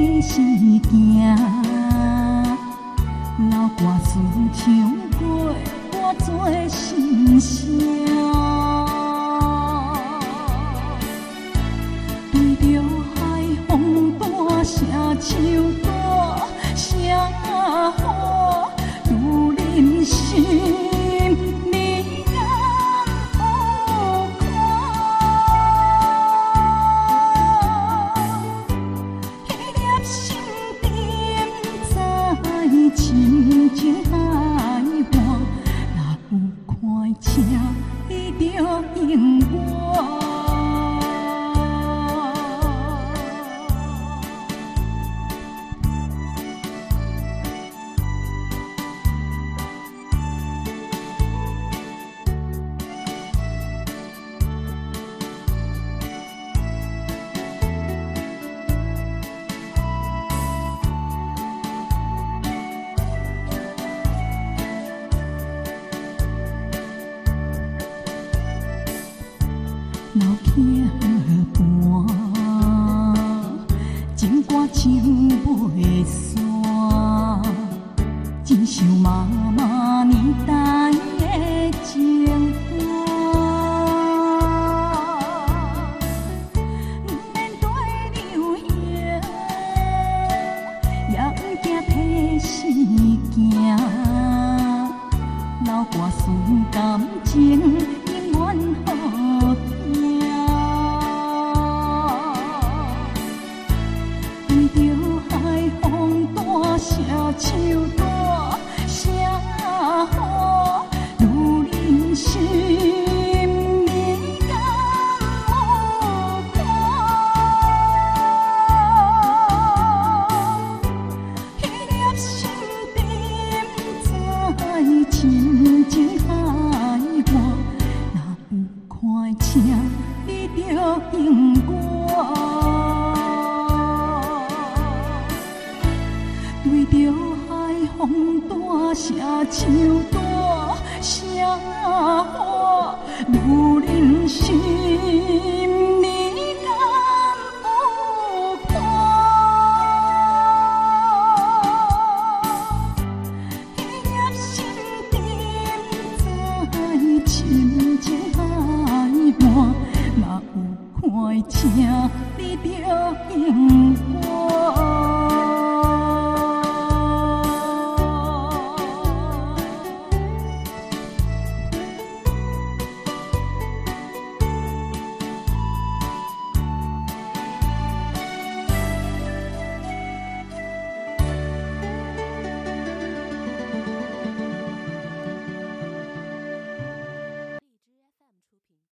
往事行，老歌似唱过我最心声，对着海风大声唱，歌声喊，女人心。看请你着应我。老兄伴，情歌唱袂煞，真想妈妈年代的情歌。免对流行，也毋惊替死行。老歌词感情唱歌，声好如人心，你敢有看？迄粒心沉在深情海岸，若有看请你着应我。对着海风大声唱歌，声喊如人心，你敢有看？迄粒心沉在深情海岸，若有看请你着应我。